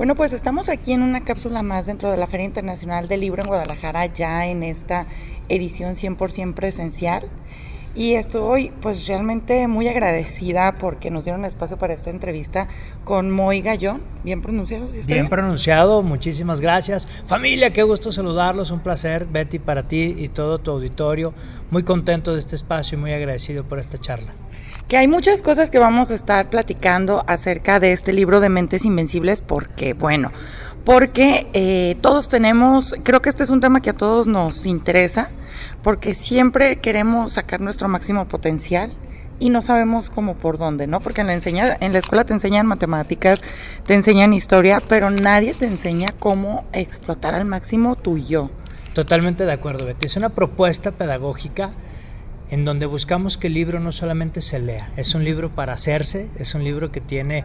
Bueno, pues estamos aquí en una cápsula más dentro de la Feria Internacional del Libro en Guadalajara, ya en esta edición 100% presencial. Y estoy pues realmente muy agradecida porque nos dieron espacio para esta entrevista con Moy Gallón. Bien pronunciado, ¿sí bien, pronunciado, muchísimas gracias. Familia, qué gusto saludarlos, un placer, Betty, para ti y todo tu auditorio. Muy contento de este espacio y muy agradecido por esta charla. Que hay muchas cosas que vamos a estar platicando acerca de este libro de Mentes Invencibles porque, bueno, porque eh, todos tenemos, creo que este es un tema que a todos nos interesa porque siempre queremos sacar nuestro máximo potencial y no sabemos cómo por dónde, ¿no? Porque en la, enseña, en la escuela te enseñan matemáticas, te enseñan historia, pero nadie te enseña cómo explotar al máximo tu yo. Totalmente de acuerdo, Betty. Es una propuesta pedagógica en donde buscamos que el libro no solamente se lea, es un libro para hacerse, es un libro que tiene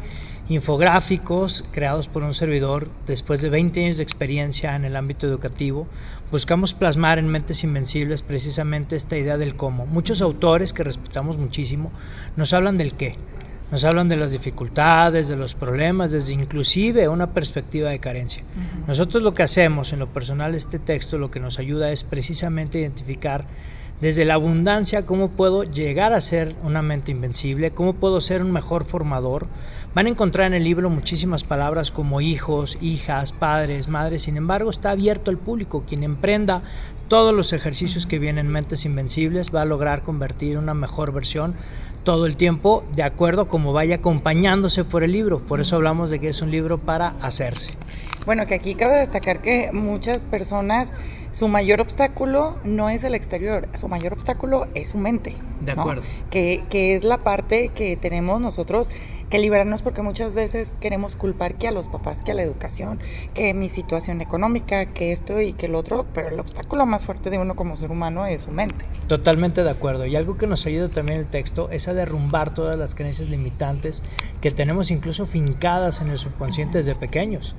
infográficos creados por un servidor después de 20 años de experiencia en el ámbito educativo. Buscamos plasmar en Mentes Invencibles precisamente esta idea del cómo. Muchos autores que respetamos muchísimo nos hablan del qué. Nos hablan de las dificultades, de los problemas, desde inclusive una perspectiva de carencia. Nosotros lo que hacemos en lo personal, este texto lo que nos ayuda es precisamente identificar desde la abundancia, cómo puedo llegar a ser una mente invencible, cómo puedo ser un mejor formador. Van a encontrar en el libro muchísimas palabras como hijos, hijas, padres, madres, sin embargo está abierto al público. Quien emprenda todos los ejercicios que vienen en Mentes Invencibles va a lograr convertir una mejor versión todo el tiempo de acuerdo a cómo vaya acompañándose por el libro. Por eso hablamos de que es un libro para hacerse. Bueno, que aquí cabe destacar que muchas personas, su mayor obstáculo no es el exterior, su mayor obstáculo es su mente. De acuerdo. Que, que es la parte que tenemos nosotros que liberarnos porque muchas veces queremos culpar que a los papás, que a la educación, que mi situación económica, que esto y que el otro, pero el obstáculo más fuerte de uno como ser humano es su mente. Totalmente de acuerdo. Y algo que nos ayuda también el texto es a derrumbar todas las creencias limitantes que tenemos incluso fincadas en el subconsciente desde pequeños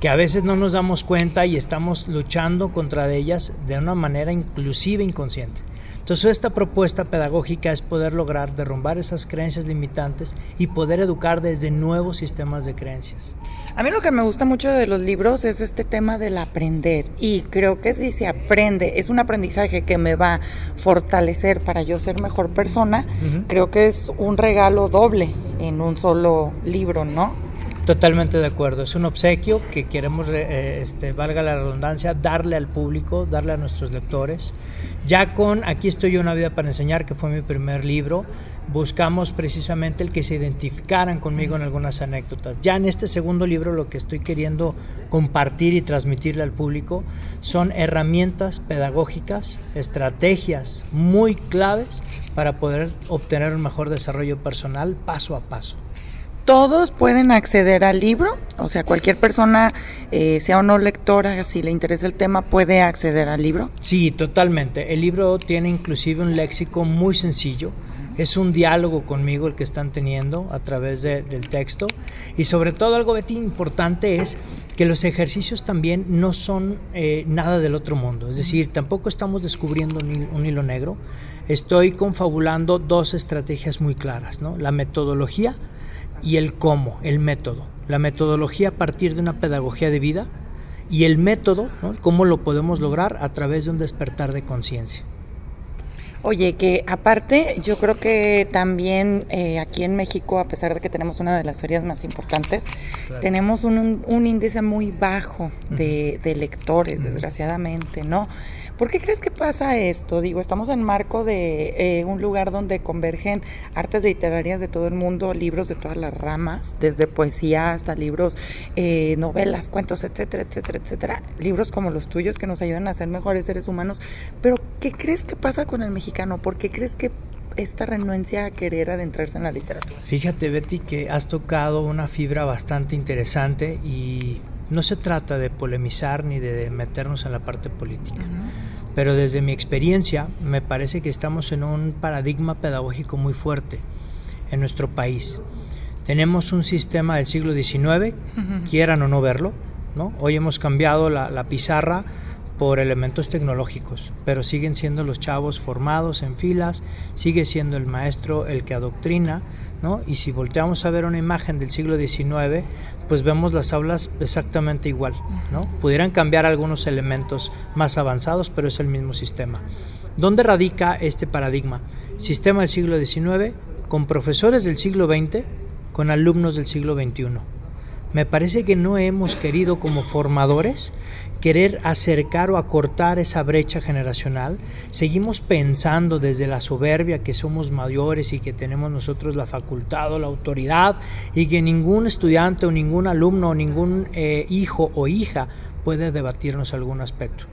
que a veces no nos damos cuenta y estamos luchando contra ellas de una manera inclusive inconsciente. Entonces esta propuesta pedagógica es poder lograr derrumbar esas creencias limitantes y poder educar desde nuevos sistemas de creencias. A mí lo que me gusta mucho de los libros es este tema del aprender y creo que si se aprende, es un aprendizaje que me va a fortalecer para yo ser mejor persona, creo que es un regalo doble en un solo libro, ¿no? Totalmente de acuerdo. Es un obsequio que queremos, eh, este, valga la redundancia, darle al público, darle a nuestros lectores. Ya con Aquí estoy yo, una vida para enseñar, que fue mi primer libro, buscamos precisamente el que se identificaran conmigo en algunas anécdotas. Ya en este segundo libro lo que estoy queriendo compartir y transmitirle al público son herramientas pedagógicas, estrategias muy claves para poder obtener un mejor desarrollo personal paso a paso todos pueden acceder al libro, o sea, cualquier persona, eh, sea o no lectora, si le interesa el tema, puede acceder al libro. Sí, totalmente. El libro tiene inclusive un léxico muy sencillo. Es un diálogo conmigo el que están teniendo a través del texto. Y sobre todo algo, Betty, importante es que los ejercicios también no son eh, nada del otro mundo. Es decir, tampoco estamos descubriendo un, un hilo negro. Estoy confabulando dos estrategias muy claras, ¿no? La metodología y el cómo, el método. La metodología a partir de una pedagogía de vida y el método, cómo lo podemos lograr a través de un despertar de conciencia. Oye, que aparte yo creo que también eh, aquí en México, a pesar de que tenemos una de las ferias más importantes, tenemos un, un, índice muy bajo de, de lectores, desgraciadamente, ¿no? ¿Por qué crees que pasa esto? Digo, estamos en marco de eh, un lugar donde convergen artes literarias de todo el mundo, libros de todas las ramas, desde poesía hasta libros, eh, novelas, cuentos, etcétera, etcétera, etcétera. Libros como los tuyos que nos ayudan a ser mejores seres humanos. Pero, ¿qué crees que pasa con el mexicano? ¿Por qué crees que esta renuencia a querer adentrarse en la literatura? Fíjate, Betty, que has tocado una fibra bastante interesante y no se trata de polemizar ni de meternos en la parte política. Pero desde mi experiencia me parece que estamos en un paradigma pedagógico muy fuerte en nuestro país. Tenemos un sistema del siglo XIX, quieran o no verlo, ¿no? Hoy hemos cambiado la, la pizarra por elementos tecnológicos, pero siguen siendo los chavos formados en filas, sigue siendo el maestro el que adoctrina, ¿no? Y si volteamos a ver una imagen del siglo XIX, pues vemos las aulas exactamente igual, ¿no? Pudieran cambiar algunos elementos más avanzados, pero es el mismo sistema. ¿Dónde radica este paradigma? Sistema del siglo XIX con profesores del siglo XX, con alumnos del siglo XXI. Me parece que no hemos querido como formadores querer acercar o acortar esa brecha generacional. Seguimos pensando desde la soberbia que somos mayores y que tenemos nosotros la facultad o la autoridad y que ningún estudiante o ningún alumno o ningún eh, hijo o hija puede debatirnos algún aspecto.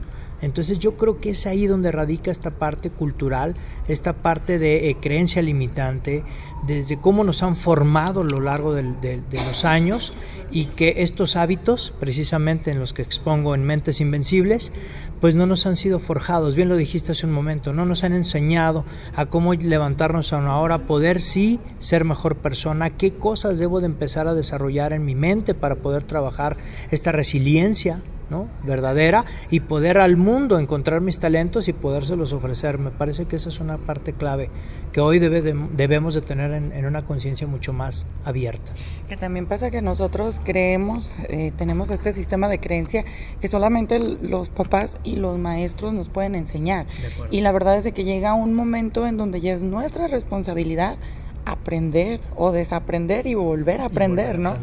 Entonces yo creo que es ahí donde radica esta parte cultural, esta parte de eh, creencia limitante, desde cómo nos han formado a lo largo de, los años y que estos hábitos, precisamente en los que expongo en Mentes Invencibles, pues no nos han sido forjados, bien lo dijiste hace un momento, no nos han enseñado a cómo levantarnos a una poder sí ser mejor persona, qué cosas debo de empezar a desarrollar en mi mente para poder trabajar esta resiliencia ¿no? verdadera y poder al mundo encontrar mis talentos y podérselos ofrecer. Me parece que esa es una parte clave que hoy debe debemos de tener en, una conciencia mucho más abierta. Que también pasa que nosotros creemos, eh, tenemos este sistema de creencia que solamente los papás y los maestros nos pueden enseñar. Y la verdad es de que llega un momento en donde ya es nuestra responsabilidad aprender o desaprender y volver a aprender, ¿no?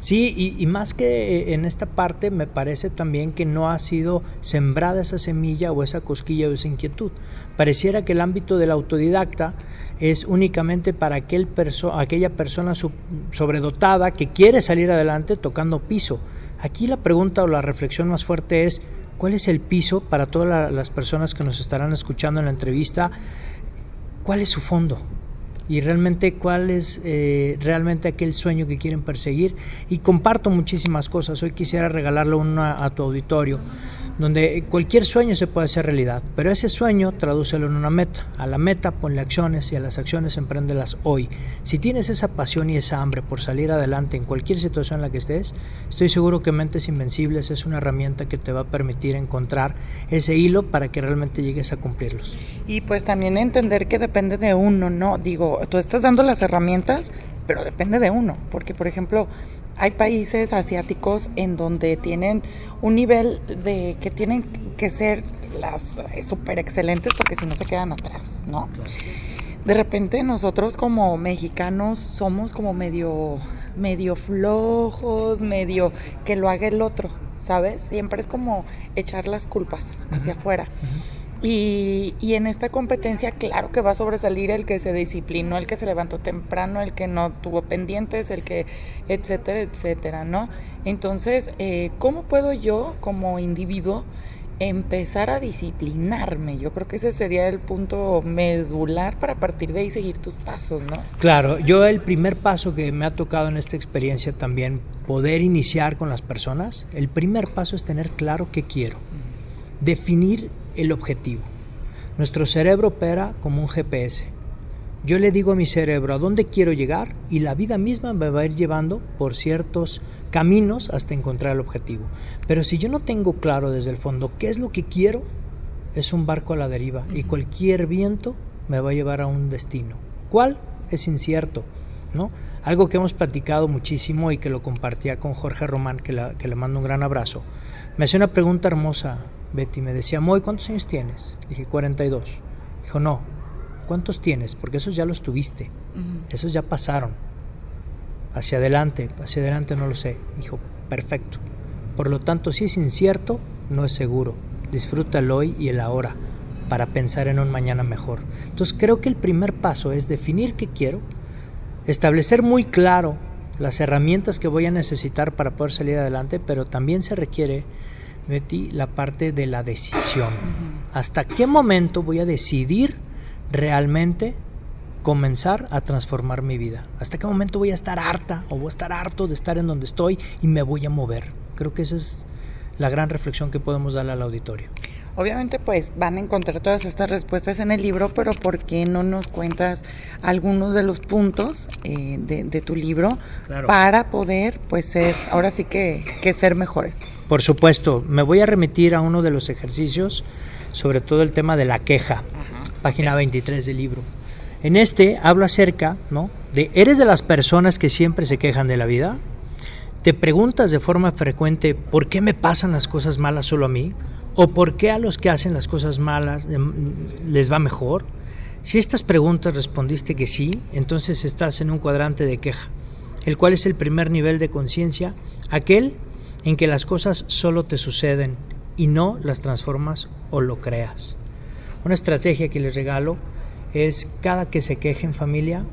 Sí, y, más que eh, en esta parte me parece también que no ha sido sembrada esa semilla o esa cosquilla o esa inquietud. Pareciera que el ámbito del autodidacta es únicamente para aquel perso aquella persona sobredotada que quiere salir adelante tocando piso. Aquí la pregunta o la reflexión más fuerte es, ¿cuál es el piso para todas las personas que nos estarán escuchando en la entrevista? ¿Cuál es su fondo? Y realmente cuál es eh, realmente aquel sueño que quieren perseguir y comparto muchísimas cosas. Hoy quisiera regalarle una a tu auditorio donde cualquier sueño se puede hacer realidad, pero ese sueño tradúcelo en una meta. A la meta ponle acciones y a las acciones empréndelas hoy. Si tienes esa pasión y esa hambre por salir adelante en cualquier situación en la que estés, estoy seguro que Mentes Invencibles es una herramienta que te va a permitir encontrar ese hilo para que realmente llegues a cumplirlos. Y pues también entender que depende de uno, ¿no? Digo, tú estás dando las herramientas, pero depende de uno, porque por ejemplo, hay países asiáticos en donde tienen un nivel de que tienen que ser las eh, super excelentes porque si no se quedan atrás, ¿no? De repente nosotros como mexicanos somos como medio medio flojos, medio que lo haga el otro, ¿sabes? Siempre es como echar las culpas hacia afuera. Y, y, en esta competencia, claro que va a sobresalir el que se disciplinó, el que se levantó temprano, el que no tuvo pendientes, el que, etcétera, etcétera, ¿no? Entonces, eh, ¿cómo puedo yo, como individuo, empezar a disciplinarme? Yo creo que ese sería el punto medular para partir de ahí seguir tus pasos, ¿no? Claro, yo el primer paso que me ha tocado en esta experiencia también, poder iniciar con las personas, el primer paso es tener claro qué quiero. Definir el objetivo. Nuestro cerebro opera como un GPS. Yo le digo a mi cerebro a dónde quiero llegar y la vida misma me va a ir llevando por ciertos caminos hasta encontrar el objetivo. Pero si yo no tengo claro desde el fondo qué es lo que quiero, es un barco a la deriva y cualquier viento me va a llevar a un destino. ¿Cuál? Es incierto, ¿no? Algo que hemos platicado muchísimo y que lo compartía con Jorge Román, que, que le mando un gran abrazo. Me hacía una pregunta hermosa, Betty me decía, Moy, ¿cuántos años tienes? dije, 42. Dijo, no, ¿cuántos tienes? Porque esos ya los tuviste, esos ya pasaron. Hacia adelante, hacia adelante no lo sé. Dijo, perfecto. Por lo tanto, si es incierto, no es seguro. Disfruta el hoy y el ahora para pensar en un mañana mejor. Entonces creo que el primer paso es definir qué quiero, establecer muy claro las herramientas que voy a necesitar para poder salir adelante, pero también se requiere Betty, la parte de la decisión. ¿Hasta qué momento voy a decidir realmente comenzar a transformar mi vida? ¿Hasta qué momento voy a estar harta o voy a estar harto de estar en donde estoy y me voy a mover? Creo que esa es la gran reflexión que podemos darle al auditorio. Obviamente pues van a encontrar todas estas respuestas en el libro, pero ¿por qué no nos cuentas algunos de los puntos eh, de, tu libro para poder pues ser, ahora sí que, que ser mejores? Por supuesto, me voy a remitir a uno de los ejercicios, sobre todo el tema de la queja, página 23 del libro. En este hablo acerca, ¿no? De, ¿eres de las personas que siempre se quejan de la vida? ¿Te preguntas de forma frecuente por qué me pasan las cosas malas solo a mí? ¿O por qué a los que hacen las cosas malas em, les va mejor? Si estas preguntas respondiste que sí, entonces estás en un cuadrante de queja, el cual es el primer nivel de conciencia, aquel en que las cosas solo te suceden y no las transformas o lo creas. Una estrategia que les regalo es cada que se quejen familia,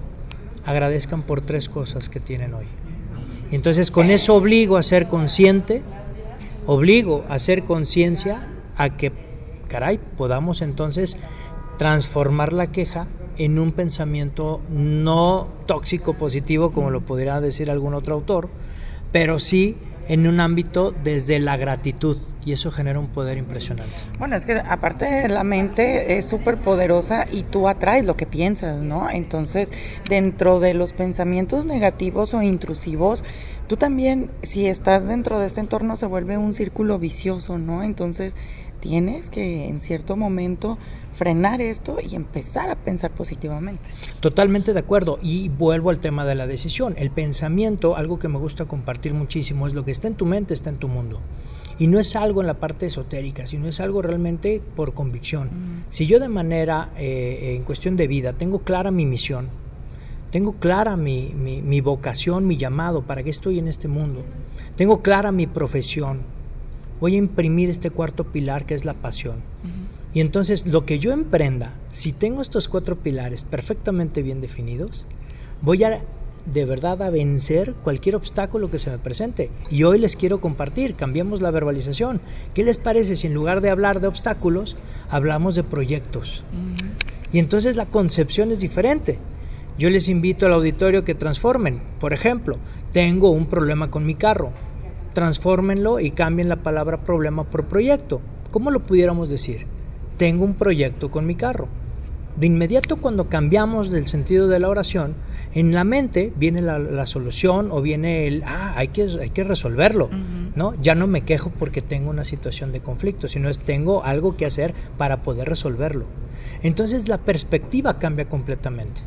agradezcan por tres cosas que tienen hoy. Y entonces con eso obligo a ser consciente, obligo a hacer conciencia a que, caray, podamos entonces transformar la queja en un pensamiento no tóxico positivo, como lo podría decir algún otro autor, pero sí en un ámbito desde la gratitud y eso genera un poder impresionante. Bueno, es que aparte la mente es súper poderosa y tú atraes lo que piensas, ¿no? Entonces, dentro de los pensamientos negativos o intrusivos, tú también, si estás dentro de este entorno, se vuelve un círculo vicioso, ¿no? Entonces, tienes que en cierto momento frenar esto y empezar a pensar positivamente. Totalmente de acuerdo. Y vuelvo al tema de la decisión. El pensamiento, algo que me gusta compartir muchísimo, es lo que está en tu mente, está en tu mundo. Y no es algo en la parte esotérica, sino es algo realmente por convicción. Mm. Si yo de manera, eh, en cuestión de vida, tengo clara mi misión, tengo clara mi, mi, vocación, mi llamado, para qué estoy en este mundo, tengo clara mi profesión, voy a imprimir este cuarto pilar que es la pasión. Y entonces lo que yo emprenda, si tengo estos cuatro pilares perfectamente bien definidos, voy a de verdad a vencer cualquier obstáculo que se me presente. Y hoy les quiero compartir, cambiamos la verbalización. ¿Qué les parece si en lugar de hablar de obstáculos, hablamos de proyectos? Y entonces la concepción es diferente. Yo les invito al auditorio que transformen. Por ejemplo, tengo un problema con mi carro. Transfórmenlo y cambien la palabra problema por proyecto. ¿Cómo lo pudiéramos decir? Tengo un proyecto con mi carro. De inmediato cuando cambiamos del sentido de la oración, en la mente viene la, solución o viene el, ah, hay que, hay que resolverlo, ¿no? Ya no me quejo porque tengo una situación de conflicto, sino es tengo algo que hacer para poder resolverlo. Entonces la perspectiva cambia completamente.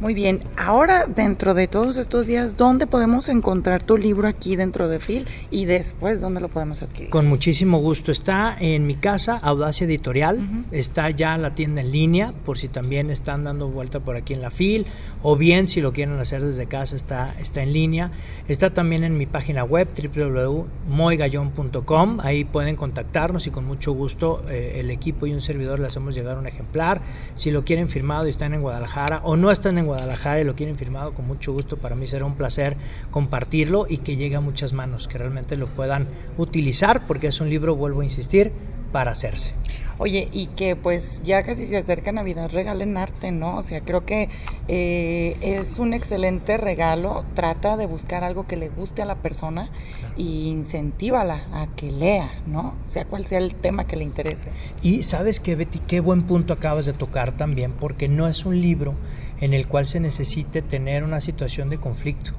Muy bien, ahora dentro de todos estos días, ¿dónde podemos encontrar tu libro aquí dentro de Phil y después dónde lo podemos adquirir? Con muchísimo gusto. Está en mi casa, Audacia Editorial, está ya la tienda en línea, por si también están dando vuelta por aquí en la Phil, o bien si lo quieren hacer desde casa está, está en línea. Está también en mi página web www.moygallon.com, ahí pueden contactarnos y con mucho gusto eh, el equipo y un servidor le hacemos llegar un ejemplar. Si lo quieren firmado y están en Guadalajara o no están en Guadalajara y lo quieren firmado, con mucho gusto para mí será un placer compartirlo y que llegue a muchas manos, que realmente lo puedan utilizar, porque es un libro, vuelvo a insistir, para hacerse. Oye, y que pues ya casi se acerca Navidad, regalen arte, ¿no? O sea, creo que eh, es un excelente regalo. Trata de buscar algo que le guste a la persona e incentívala a que lea, ¿no? Sea cual sea el tema que le interese. Y sabes que, Betty, qué buen punto acabas de tocar también, porque no es un libro en el cual se necesite tener una situación de conflicto.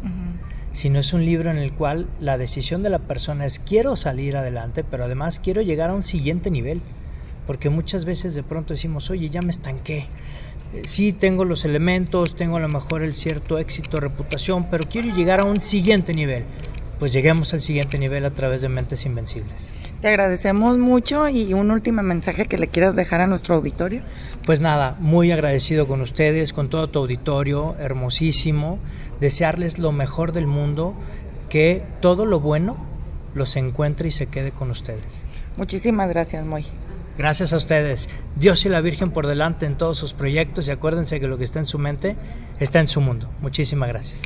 sino es un libro en el cual la decisión de la persona es quiero salir adelante, pero además quiero llegar a un siguiente nivel porque muchas veces de pronto decimos, oye, ya me estanqué. Eh, sí tengo los elementos, tengo a lo mejor el cierto éxito, reputación, pero quiero llegar a un siguiente nivel. Pues lleguemos al siguiente nivel a través de Mentes Invencibles. Te agradecemos mucho y un último mensaje que le quieras dejar a nuestro auditorio. Pues nada, muy agradecido con ustedes, con todo tu auditorio, hermosísimo. Desearles lo mejor del mundo, que todo lo bueno los encuentre y se quede con ustedes. Muchísimas gracias, Moy. Gracias a ustedes. Dios y la Virgen por delante en todos sus proyectos y acuérdense que lo que está en su mente está en su mundo. Muchísimas gracias.